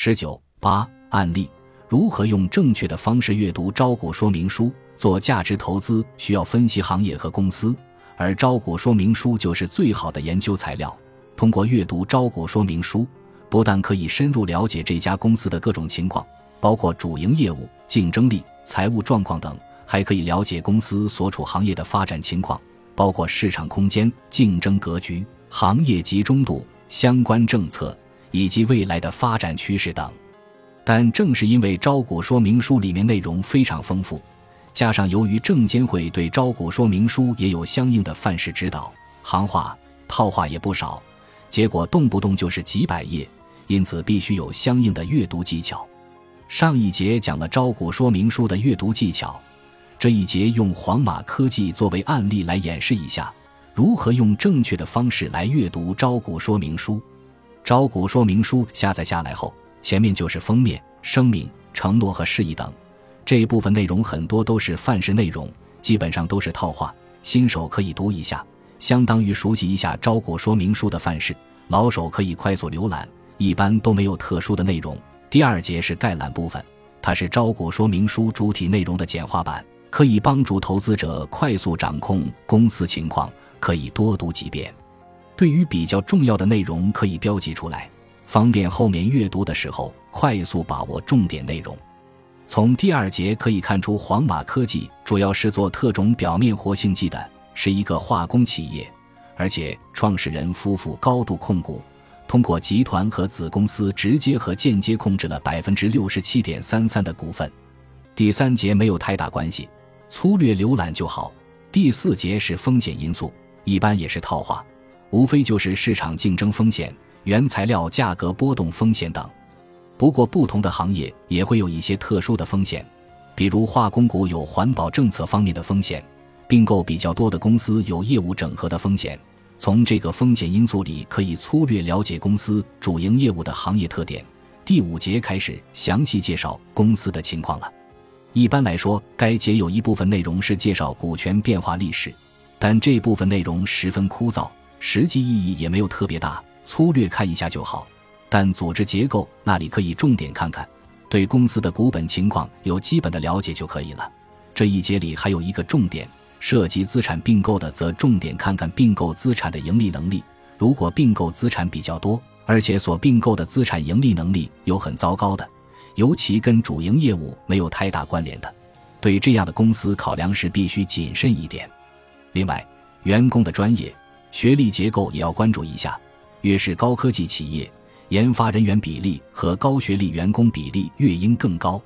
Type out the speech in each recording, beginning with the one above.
十九八案例：如何用正确的方式阅读招股说明书？做价值投资需要分析行业和公司，而招股说明书就是最好的研究材料。通过阅读招股说明书，不但可以深入了解这家公司的各种情况，包括主营业务、竞争力、财务状况等，还可以了解公司所处行业的发展情况，包括市场空间、竞争格局、行业集中度、相关政策以及未来的发展趋势等。但正是因为招股说明书里面内容非常丰富。加上，由于证监会对招股说明书也有相应的范式指导，行话套话也不少，结果动不动就是几百页，因此必须有相应的阅读技巧。上一节讲了招股说明书的阅读技巧，这一节用黄马科技作为案例来演示一下，如何用正确的方式来阅读招股说明书。招股说明书下载下来后，前面就是封面、声明、承诺和示意等。这一部分内容很多都是范式内容，基本上都是套话，新手可以读一下，相当于熟悉一下招股说明书的范式；老手可以快速浏览，一般都没有特殊的内容。第二节是概览部分，它是招股说明书主体内容的简化版，可以帮助投资者快速掌控公司情况，可以多读几遍。对于比较重要的内容，可以标记出来，方便后面阅读的时候快速把握重点内容。从第二节可以看出，黄马科技主要是做特种表面活性剂的，是一个化工企业，而且创始人夫妇高度控股，通过集团和子公司直接和间接控制了百分之六十七点三三的股份。第三节没有太大关系，粗略浏览就好。第四节是风险因素，一般也是套话，无非就是市场竞争风险、原材料价格波动风险等。不过，不同的行业也会有一些特殊的风险，比如化工股有环保政策方面的风险，并购比较多的公司有业务整合的风险。从这个风险因素里，可以粗略了解公司主营业务的行业特点。第五节开始详细介绍公司的情况了。一般来说，该节有一部分内容是介绍股权变化历史，但这部分内容十分枯燥，实际意义也没有特别大，粗略看一下就好。但组织结构那里可以重点看看，对公司的股本情况有基本的了解就可以了。这一节里还有一个重点，涉及资产并购的，则重点看看并购资产的盈利能力。如果并购资产比较多，而且所并购的资产盈利能力有很糟糕的，尤其跟主营业务没有太大关联的，对这样的公司考量时必须谨慎一点。另外，员工的专业、学历结构也要关注一下，越是高科技企业。研发人员比例和高学历员工比例越应更高。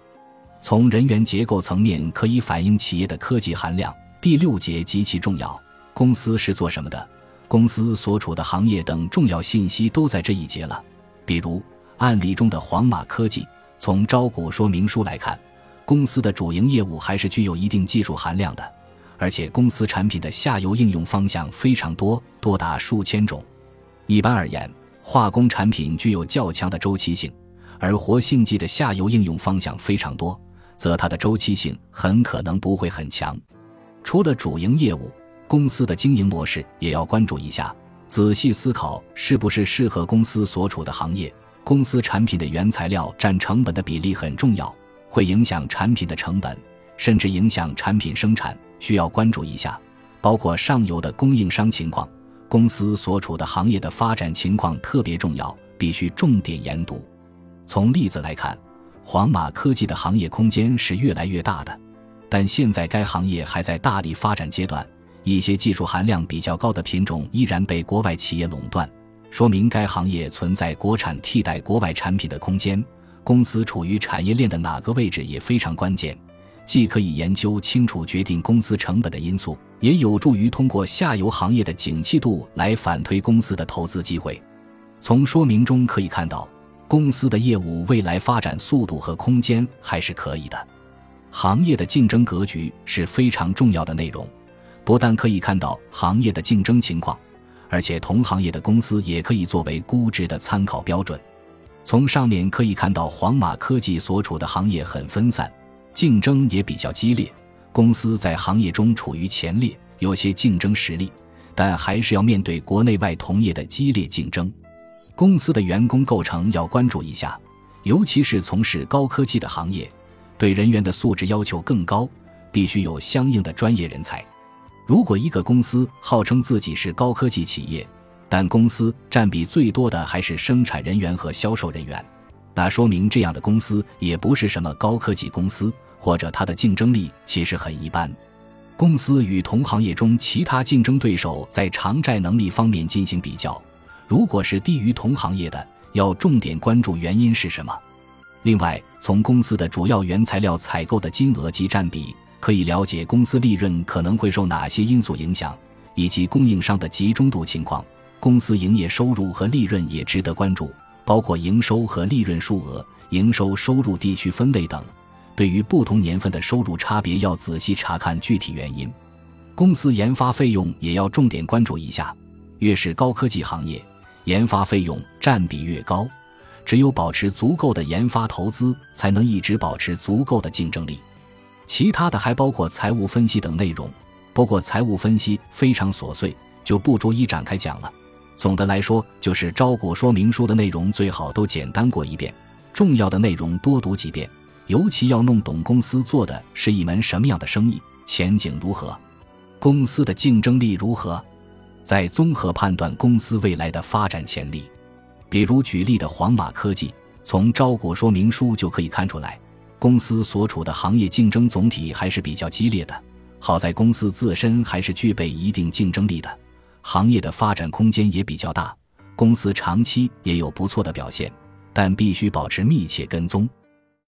从人员结构层面可以反映企业的科技含量。第六节极其重要，公司是做什么的，公司所处的行业等重要信息都在这一节了。比如案例中的黄马科技，从招股说明书来看，公司的主营业务还是具有一定技术含量的，而且公司产品的下游应用方向非常多，多达数千种。一般而言。化工产品具有较强的周期性，而活性剂的下游应用方向非常多，则它的周期性很可能不会很强。除了主营业务，公司的经营模式也要关注一下，仔细思考是不是适合公司所处的行业。公司产品的原材料占成本的比例很重要，会影响产品的成本，甚至影响产品生产，需要关注一下。包括上游的供应商情况。公司所处的行业的发展情况特别重要，必须重点研读。从例子来看，黄马科技的行业空间是越来越大的，但现在该行业还在大力发展阶段，一些技术含量比较高的品种依然被国外企业垄断，说明该行业存在国产替代国外产品的空间。公司处于产业链的哪个位置也非常关键。既可以研究清楚决定公司成本的因素，也有助于通过下游行业的景气度来反推公司的投资机会。从说明中可以看到，公司的业务未来发展速度和空间还是可以的。行业的竞争格局是非常重要的内容，不但可以看到行业的竞争情况，而且同行业的公司也可以作为估值的参考标准。从上面可以看到，黄马科技所处的行业很分散。竞争也比较激烈，公司在行业中处于前列，有些竞争实力，但还是要面对国内外同业的激烈竞争。公司的员工构成要关注一下，尤其是从事高科技的行业，对人员的素质要求更高，必须有相应的专业人才。如果一个公司号称自己是高科技企业，但公司占比最多的还是生产人员和销售人员，那说明这样的公司也不是什么高科技公司，或者它的竞争力其实很一般。公司与同行业中其他竞争对手在偿债能力方面进行比较，如果是低于同行业的，要重点关注原因是什么。另外，从公司的主要原材料采购的金额及占比，可以了解公司利润可能会受哪些因素影响，以及供应商的集中度情况。公司营业收入和利润也值得关注，包括营收和利润数额、营收收入地区分类等。对于不同年份的收入差别，要仔细查看具体原因。公司研发费用也要重点关注一下，越是高科技行业，研发费用占比越高。只有保持足够的研发投资，才能一直保持足够的竞争力。其他的还包括财务分析等内容，不过财务分析非常琐碎，就不逐一展开讲了。总的来说，就是招股说明书的内容最好都简单过一遍，重要的内容多读几遍。尤其要弄懂公司做的是一门什么样的生意，前景如何，公司的竞争力如何，再综合判断公司未来的发展潜力。比如举例的黄马科技，从招股说明书就可以看出来，公司所处的行业竞争总体还是比较激烈的。好在公司自身还是具备一定竞争力的，行业的发展空间也比较大，公司长期也有不错的表现，但必须保持密切跟踪。